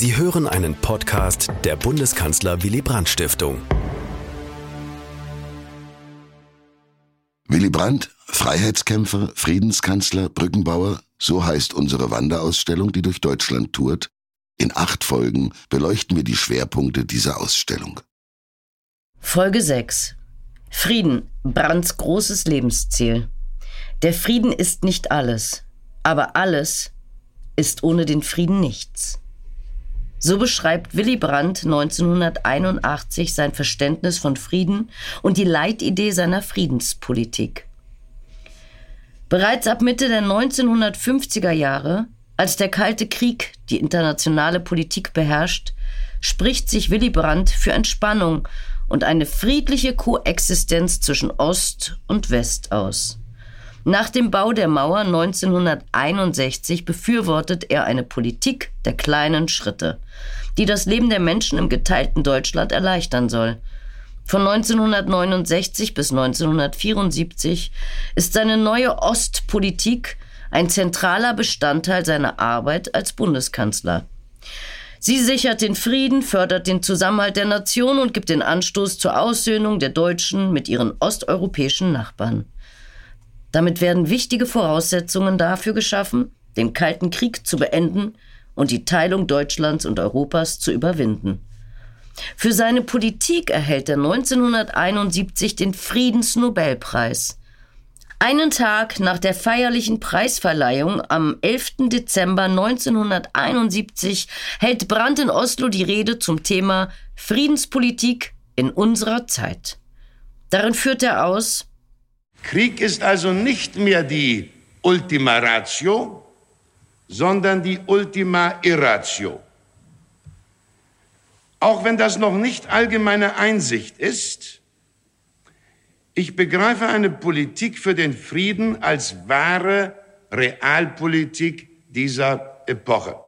Sie hören einen Podcast der Bundeskanzler Willy Brandt Stiftung. Willy Brandt, Freiheitskämpfer, Friedenskanzler, Brückenbauer, so heißt unsere Wanderausstellung, die durch Deutschland tourt. In acht Folgen beleuchten wir die Schwerpunkte dieser Ausstellung. Folge 6. Frieden, Brandts großes Lebensziel. Der Frieden ist nicht alles, aber alles ist ohne den Frieden nichts. So beschreibt Willy Brandt 1981 sein Verständnis von Frieden und die Leitidee seiner Friedenspolitik. Bereits ab Mitte der 1950er Jahre, als der Kalte Krieg die internationale Politik beherrscht, spricht sich Willy Brandt für Entspannung und eine friedliche Koexistenz zwischen Ost und West aus. Nach dem Bau der Mauer 1961 befürwortet er eine Politik der kleinen Schritte, die das Leben der Menschen im geteilten Deutschland erleichtern soll. Von 1969 bis 1974 ist seine neue Ostpolitik ein zentraler Bestandteil seiner Arbeit als Bundeskanzler. Sie sichert den Frieden, fördert den Zusammenhalt der Nation und gibt den Anstoß zur Aussöhnung der Deutschen mit ihren osteuropäischen Nachbarn. Damit werden wichtige Voraussetzungen dafür geschaffen, den Kalten Krieg zu beenden und die Teilung Deutschlands und Europas zu überwinden. Für seine Politik erhält er 1971 den Friedensnobelpreis. Einen Tag nach der feierlichen Preisverleihung am 11. Dezember 1971 hält Brandt in Oslo die Rede zum Thema Friedenspolitik in unserer Zeit. Darin führt er aus, Krieg ist also nicht mehr die Ultima Ratio, sondern die Ultima Irratio. Auch wenn das noch nicht allgemeine Einsicht ist, ich begreife eine Politik für den Frieden als wahre Realpolitik dieser Epoche.